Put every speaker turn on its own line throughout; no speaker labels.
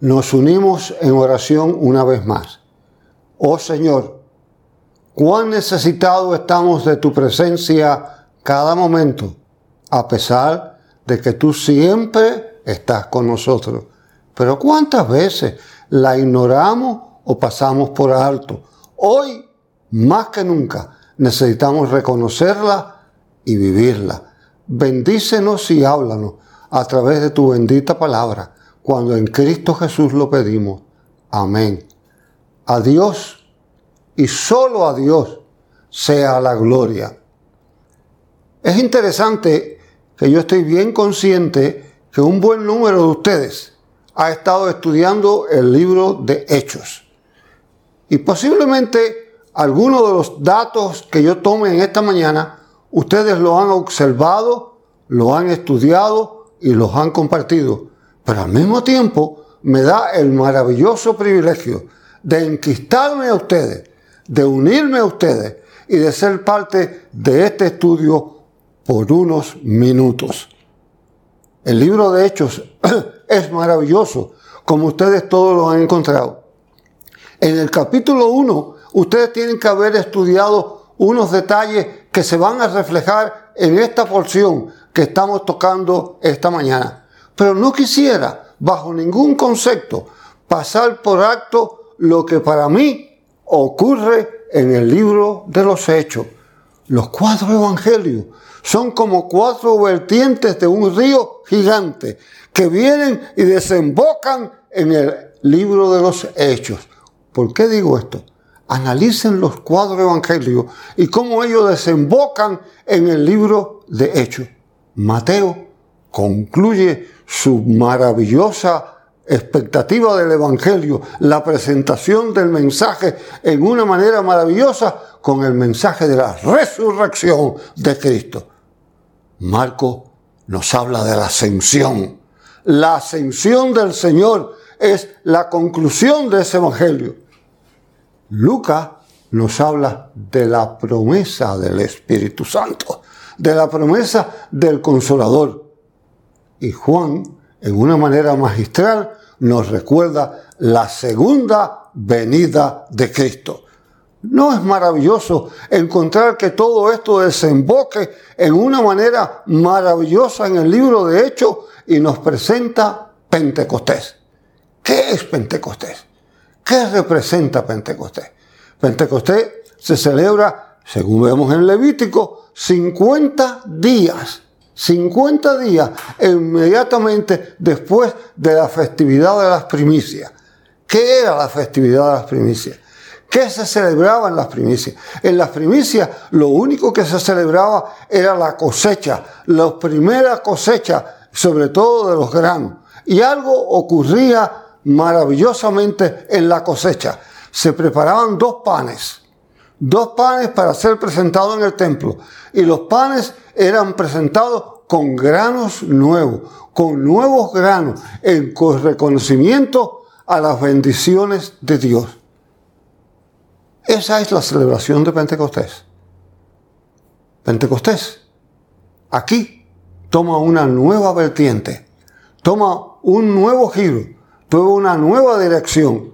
nos unimos en oración una vez más. Oh Señor, cuán necesitados estamos de tu presencia cada momento, a pesar de que tú siempre estás con nosotros. Pero cuántas veces la ignoramos o pasamos por alto. Hoy, más que nunca, necesitamos reconocerla y vivirla. Bendícenos y háblanos a través de tu bendita palabra, cuando en Cristo Jesús lo pedimos. Amén. A Dios y solo a Dios sea la gloria. Es interesante que yo estoy bien consciente que un buen número de ustedes ha estado estudiando el libro de Hechos. Y posiblemente algunos de los datos que yo tome en esta mañana, ustedes lo han observado, lo han estudiado y los han compartido. Pero al mismo tiempo me da el maravilloso privilegio de enquistarme a ustedes, de unirme a ustedes y de ser parte de este estudio por unos minutos. El libro de Hechos es maravilloso, como ustedes todos lo han encontrado. En el capítulo 1, ustedes tienen que haber estudiado unos detalles que se van a reflejar en esta porción que estamos tocando esta mañana. Pero no quisiera, bajo ningún concepto, pasar por alto lo que para mí ocurre en el libro de los Hechos. Los cuatro evangelios son como cuatro vertientes de un río gigante que vienen y desembocan en el libro de los hechos. ¿Por qué digo esto? Analicen los cuatro evangelios y cómo ellos desembocan en el libro de hechos. Mateo concluye su maravillosa expectativa del Evangelio, la presentación del mensaje en una manera maravillosa con el mensaje de la resurrección de Cristo. Marco nos habla de la ascensión la ascensión del Señor es la conclusión de ese evangelio. Lucas nos habla de la promesa del Espíritu Santo, de la promesa del Consolador. Y Juan, en una manera magistral, nos recuerda la segunda venida de Cristo. ¿No es maravilloso encontrar que todo esto desemboque en una manera maravillosa en el libro de Hechos y nos presenta Pentecostés? ¿Qué es Pentecostés? ¿Qué representa Pentecostés? Pentecostés se celebra, según vemos en Levítico, 50 días. 50 días inmediatamente después de la festividad de las primicias. ¿Qué era la festividad de las primicias? ¿Qué se celebraba en las primicias? En las primicias lo único que se celebraba era la cosecha, la primera cosecha, sobre todo de los granos. Y algo ocurría maravillosamente en la cosecha. Se preparaban dos panes, dos panes para ser presentados en el templo. Y los panes eran presentados con granos nuevos, con nuevos granos, en reconocimiento a las bendiciones de Dios. Esa es la celebración de Pentecostés. Pentecostés, aquí toma una nueva vertiente, toma un nuevo giro, toma una nueva dirección.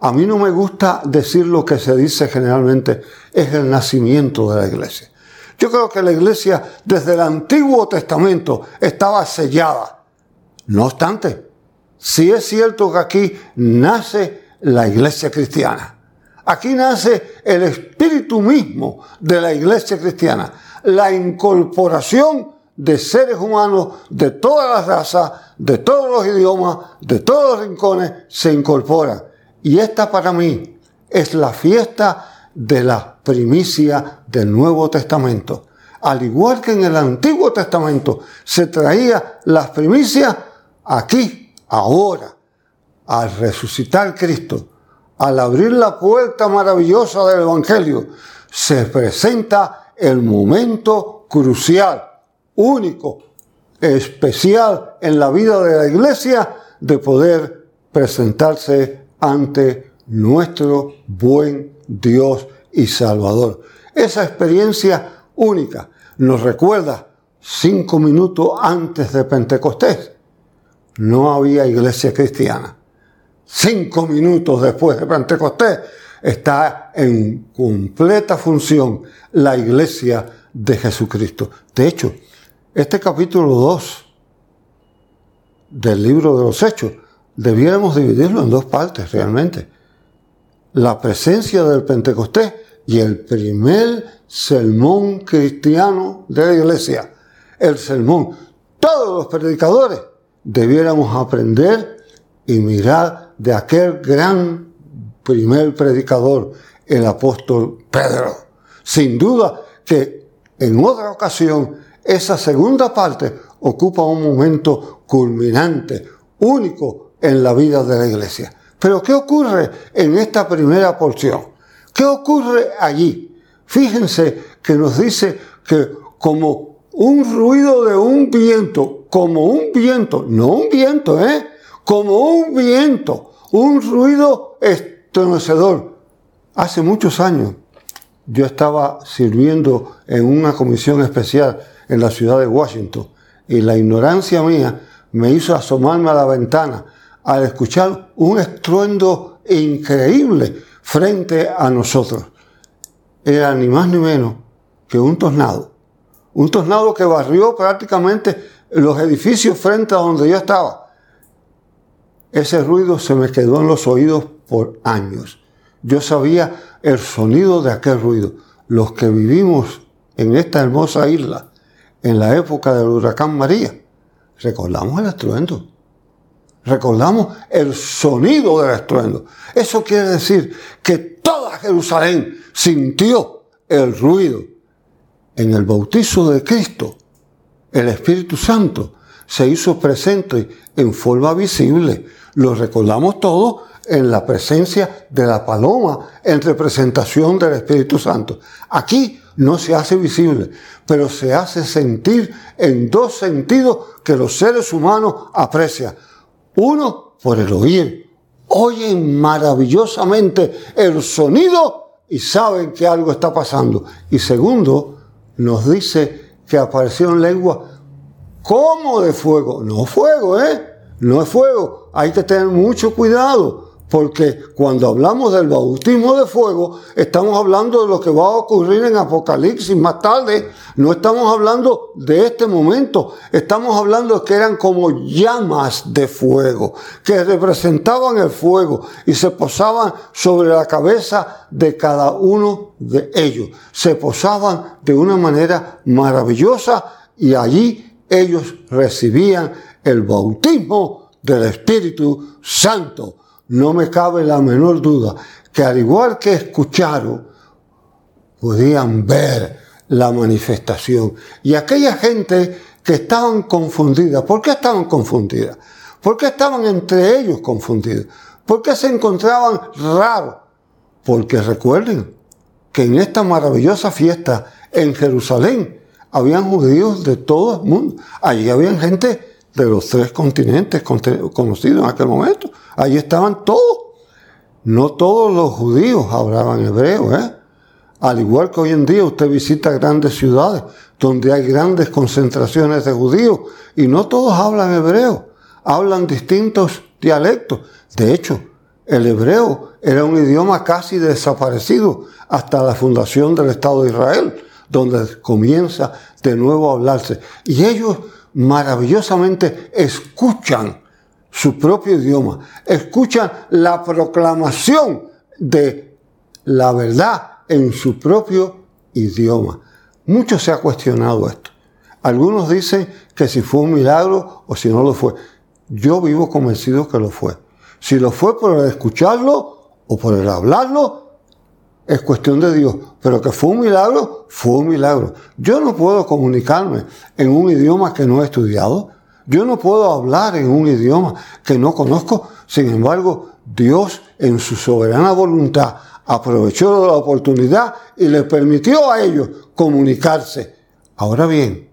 A mí no me gusta decir lo que se dice generalmente, es el nacimiento de la iglesia. Yo creo que la iglesia desde el Antiguo Testamento estaba sellada. No obstante, sí es cierto que aquí nace la iglesia cristiana. Aquí nace el espíritu mismo de la iglesia cristiana, la incorporación de seres humanos de todas las razas, de todos los idiomas, de todos los rincones, se incorpora. Y esta para mí es la fiesta de la primicia del Nuevo Testamento. Al igual que en el Antiguo Testamento se traía las primicias, aquí, ahora, al resucitar Cristo, al abrir la puerta maravillosa del Evangelio, se presenta el momento crucial, único, especial en la vida de la iglesia de poder presentarse ante nuestro buen Dios y Salvador. Esa experiencia única nos recuerda cinco minutos antes de Pentecostés. No había iglesia cristiana cinco minutos después de Pentecostés, está en completa función la iglesia de Jesucristo. De hecho, este capítulo 2 del libro de los Hechos, debiéramos dividirlo en dos partes realmente. La presencia del Pentecostés y el primer sermón cristiano de la iglesia. El sermón. Todos los predicadores debiéramos aprender y mirar de aquel gran primer predicador, el apóstol Pedro. Sin duda que en otra ocasión esa segunda parte ocupa un momento culminante, único en la vida de la iglesia. Pero ¿qué ocurre en esta primera porción? ¿Qué ocurre allí? Fíjense que nos dice que como un ruido de un viento, como un viento, no un viento, ¿eh? Como un viento, un ruido estremecedor. Hace muchos años yo estaba sirviendo en una comisión especial en la ciudad de Washington y la ignorancia mía me hizo asomarme a la ventana al escuchar un estruendo increíble frente a nosotros. Era ni más ni menos que un tornado. Un tornado que barrió prácticamente los edificios frente a donde yo estaba. Ese ruido se me quedó en los oídos por años. Yo sabía el sonido de aquel ruido. Los que vivimos en esta hermosa isla en la época del huracán María, recordamos el estruendo. Recordamos el sonido del estruendo. Eso quiere decir que toda Jerusalén sintió el ruido. En el bautizo de Cristo, el Espíritu Santo se hizo presente en forma visible. Lo recordamos todos en la presencia de la paloma en representación del Espíritu Santo. Aquí no se hace visible, pero se hace sentir en dos sentidos que los seres humanos aprecian. Uno, por el oír. Oyen maravillosamente el sonido y saben que algo está pasando. Y segundo, nos dice que apareció en lengua como de fuego. No fuego, ¿eh? No es fuego. Hay que tener mucho cuidado porque cuando hablamos del bautismo de fuego, estamos hablando de lo que va a ocurrir en Apocalipsis más tarde. No estamos hablando de este momento. Estamos hablando de que eran como llamas de fuego, que representaban el fuego y se posaban sobre la cabeza de cada uno de ellos. Se posaban de una manera maravillosa y allí ellos recibían el bautismo del Espíritu Santo no me cabe la menor duda que al igual que escucharon, podían ver la manifestación. Y aquella gente que estaban confundidas, ¿por qué estaban confundidas? ¿Por qué estaban entre ellos confundidos? ¿Por qué se encontraban raros? Porque recuerden que en esta maravillosa fiesta en Jerusalén habían judíos de todo el mundo. Allí habían gente de los tres continentes conocidos en aquel momento. Allí estaban todos. No todos los judíos hablaban hebreo, ¿eh? Al igual que hoy en día usted visita grandes ciudades donde hay grandes concentraciones de judíos y no todos hablan hebreo, hablan distintos dialectos. De hecho, el hebreo era un idioma casi desaparecido hasta la fundación del Estado de Israel, donde comienza de nuevo a hablarse. Y ellos maravillosamente escuchan su propio idioma, escuchan la proclamación de la verdad en su propio idioma. Mucho se ha cuestionado esto. Algunos dicen que si fue un milagro o si no lo fue. Yo vivo convencido que lo fue. Si lo fue por el escucharlo o por el hablarlo, es cuestión de Dios. Pero que fue un milagro, fue un milagro. Yo no puedo comunicarme en un idioma que no he estudiado. Yo no puedo hablar en un idioma que no conozco. Sin embargo, Dios en su soberana voluntad aprovechó la oportunidad y le permitió a ellos comunicarse. Ahora bien,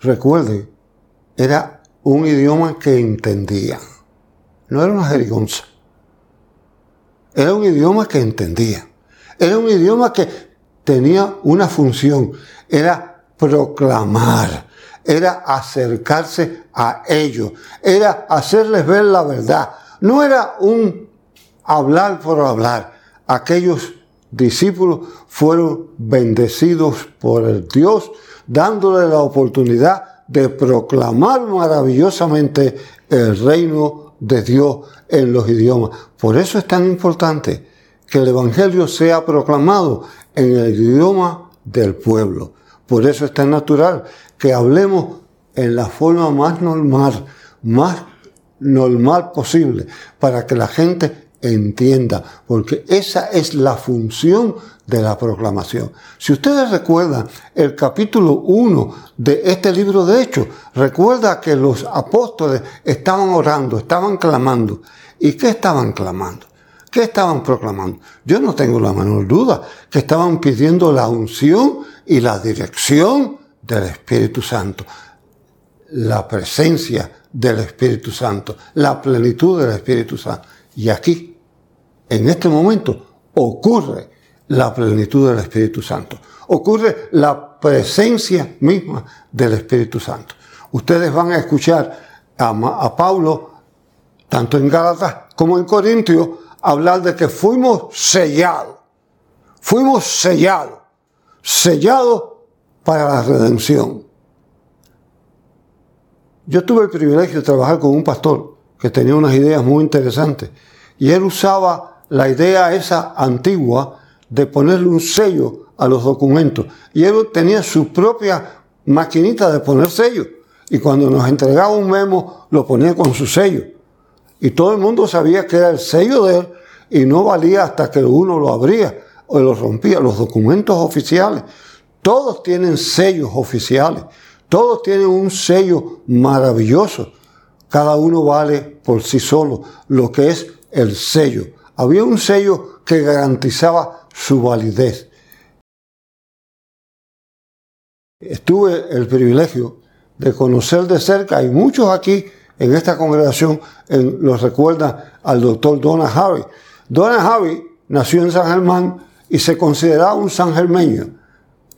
recuerden, era un idioma que entendían. No era una jerigonza. Era un idioma que entendía. Era un idioma que tenía una función. Era proclamar. Era acercarse a ellos. Era hacerles ver la verdad. No era un hablar por hablar. Aquellos discípulos fueron bendecidos por el Dios, dándole la oportunidad de proclamar maravillosamente el reino de Dios en los idiomas. Por eso es tan importante que el Evangelio sea proclamado en el idioma del pueblo. Por eso es tan natural que hablemos en la forma más normal, más normal posible, para que la gente entienda, porque esa es la función de la proclamación. Si ustedes recuerdan el capítulo 1 de este libro de Hechos, recuerda que los apóstoles estaban orando, estaban clamando. ¿Y qué estaban clamando? ¿Qué estaban proclamando? Yo no tengo la menor duda que estaban pidiendo la unción y la dirección del Espíritu Santo, la presencia del Espíritu Santo, la plenitud del Espíritu Santo. Y aquí, en este momento, ocurre la plenitud del Espíritu Santo. Ocurre la presencia misma del Espíritu Santo. Ustedes van a escuchar a, Pablo, tanto en Gálatas como en Corintios, hablar de que fuimos sellados. Fuimos sellados. Sellados para la redención. Yo tuve el privilegio de trabajar con un pastor que tenía unas ideas muy interesantes. Y él usaba la idea esa antigua de ponerle un sello a los documentos. Y él tenía su propia maquinita de poner sello y cuando nos entregaba un memo lo ponía con su sello. Y todo el mundo sabía que era el sello de él y no valía hasta que uno lo abría o lo rompía los documentos oficiales. Todos tienen sellos oficiales. Todos tienen un sello maravilloso. Cada uno vale por sí solo, lo que es el sello. Había un sello que garantizaba su validez. Tuve el privilegio de conocer de cerca, y muchos aquí en esta congregación en, los recuerdan al doctor Donna Harvey. Donna Harvey nació en San Germán y se consideraba un sangermeño,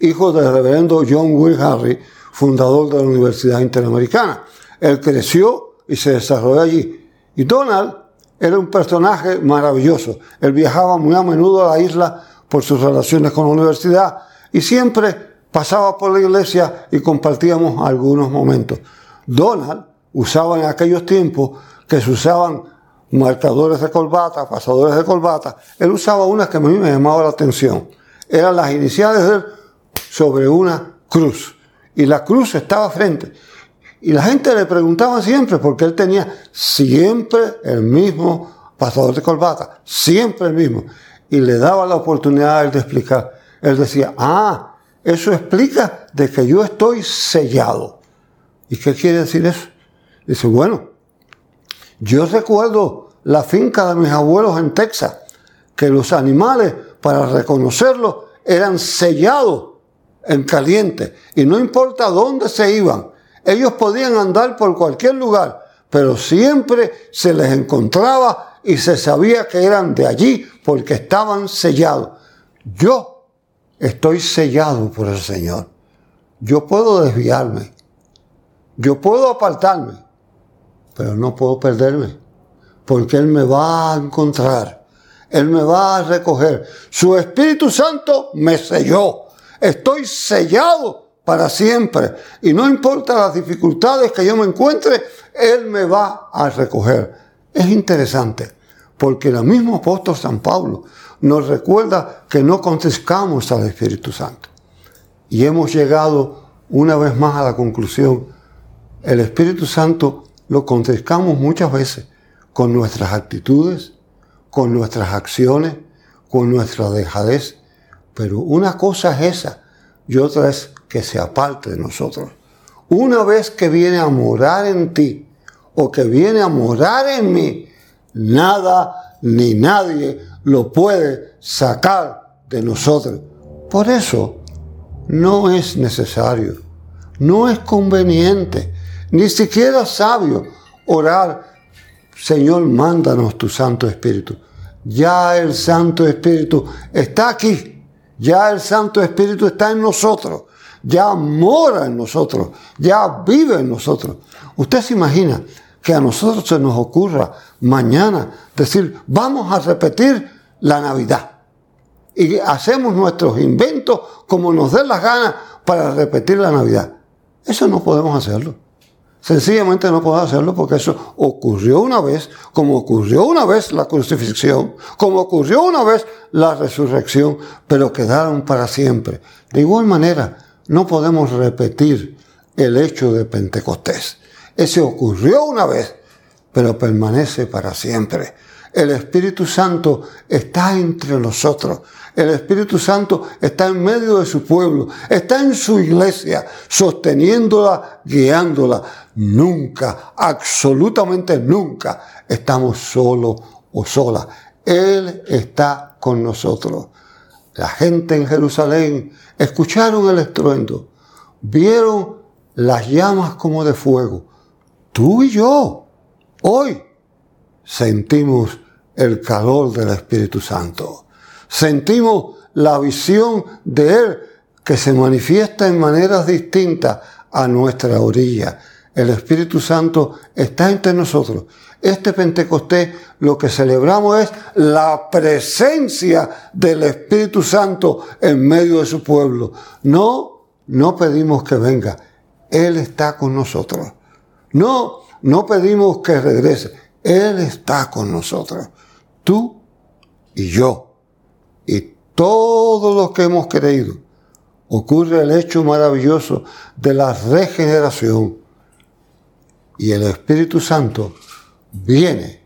hijo del reverendo John Will Harvey, fundador de la Universidad Interamericana. Él creció y se desarrolló allí. Y Donald era un personaje maravilloso. Él viajaba muy a menudo a la isla por sus relaciones con la universidad y siempre pasaba por la iglesia y compartíamos algunos momentos. Donald usaba en aquellos tiempos que se usaban marcadores de corbata, pasadores de corbata. Él usaba unas que a mí me llamaba la atención. Eran las iniciales de él sobre una cruz y la cruz estaba frente. Y la gente le preguntaba siempre, porque él tenía siempre el mismo pasador de corbata, siempre el mismo. Y le daba la oportunidad de explicar. Él decía, ah, eso explica de que yo estoy sellado. ¿Y qué quiere decir eso? Dice, bueno, yo recuerdo la finca de mis abuelos en Texas, que los animales, para reconocerlos, eran sellados en caliente. Y no importa dónde se iban, ellos podían andar por cualquier lugar, pero siempre se les encontraba y se sabía que eran de allí porque estaban sellados. Yo estoy sellado por el Señor. Yo puedo desviarme. Yo puedo apartarme, pero no puedo perderme, porque Él me va a encontrar. Él me va a recoger. Su Espíritu Santo me selló. Estoy sellado para siempre. Y no importa las dificultades que yo me encuentre, Él me va a recoger. Es interesante, porque el mismo apóstol San Pablo nos recuerda que no contestamos al Espíritu Santo. Y hemos llegado una vez más a la conclusión, el Espíritu Santo lo contestamos muchas veces con nuestras actitudes, con nuestras acciones, con nuestra dejadez, pero una cosa es esa y otra es que se aparte de nosotros. Una vez que viene a morar en ti o que viene a morar en mí, nada ni nadie lo puede sacar de nosotros. Por eso no es necesario, no es conveniente, ni siquiera sabio orar, Señor, mándanos tu Santo Espíritu. Ya el Santo Espíritu está aquí ya el Santo Espíritu está en nosotros, ya mora en nosotros, ya vive en nosotros. Usted se imagina que a nosotros se nos ocurra mañana decir, vamos a repetir la Navidad. Y hacemos nuestros inventos como nos dé las ganas para repetir la Navidad. Eso no podemos hacerlo. Sencillamente no podemos hacerlo porque eso ocurrió una vez, como ocurrió una vez la crucifixión, como ocurrió una vez la resurrección, pero quedaron para siempre. De igual manera, no podemos repetir el hecho de Pentecostés. Ese ocurrió una vez, pero permanece para siempre. El Espíritu Santo está entre nosotros. El Espíritu Santo está en medio de su pueblo, está en su iglesia, sosteniéndola, guiándola. Nunca, absolutamente nunca, estamos solos o solas. Él está con nosotros. La gente en Jerusalén escucharon el estruendo, vieron las llamas como de fuego. Tú y yo, hoy, sentimos el calor del Espíritu Santo. Sentimos la visión de Él que se manifiesta en maneras distintas a nuestra orilla. El Espíritu Santo está entre nosotros. Este Pentecostés lo que celebramos es la presencia del Espíritu Santo en medio de su pueblo. No, no pedimos que venga. Él está con nosotros. No, no pedimos que regrese. Él está con nosotros. Tú y yo. Todos los que hemos creído. Ocurre el hecho maravilloso de la regeneración. Y el Espíritu Santo viene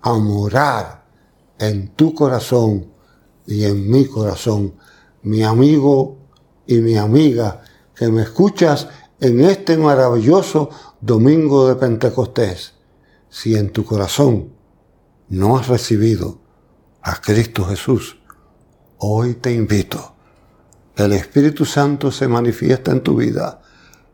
a morar en tu corazón y en mi corazón. Mi amigo y mi amiga que me escuchas en este maravilloso domingo de Pentecostés, si en tu corazón no has recibido a Cristo Jesús, hoy te invito. El Espíritu Santo se manifiesta en tu vida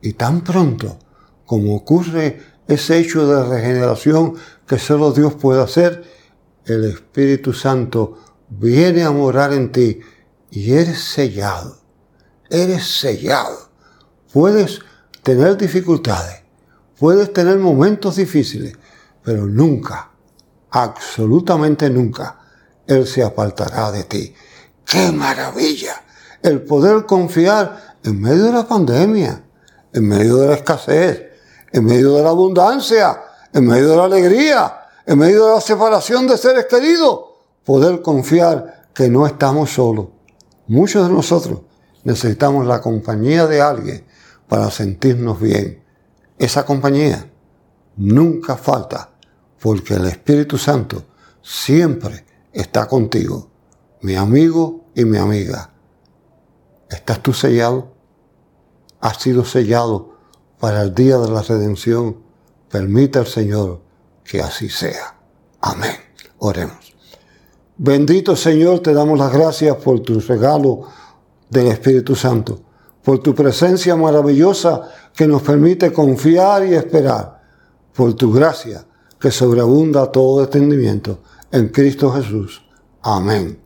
y tan pronto como ocurre ese hecho de regeneración que solo Dios puede hacer, el Espíritu Santo viene a morar en ti y eres sellado. Eres sellado. Puedes tener dificultades, puedes tener momentos difíciles, pero nunca, absolutamente nunca, Él se apartará de ti. ¡Qué maravilla! El poder confiar en medio de la pandemia, en medio de la escasez, en medio de la abundancia, en medio de la alegría, en medio de la separación de seres queridos, poder confiar que no estamos solos. Muchos de nosotros necesitamos la compañía de alguien para sentirnos bien. Esa compañía nunca falta porque el Espíritu Santo siempre está contigo, mi amigo y mi amiga. ¿Estás tú sellado? ¿Has sido sellado para el día de la redención? Permita al Señor que así sea. Amén. Oremos. Bendito Señor, te damos las gracias por tu regalo del Espíritu Santo por tu presencia maravillosa que nos permite confiar y esperar, por tu gracia que sobreabunda todo entendimiento en Cristo Jesús. Amén.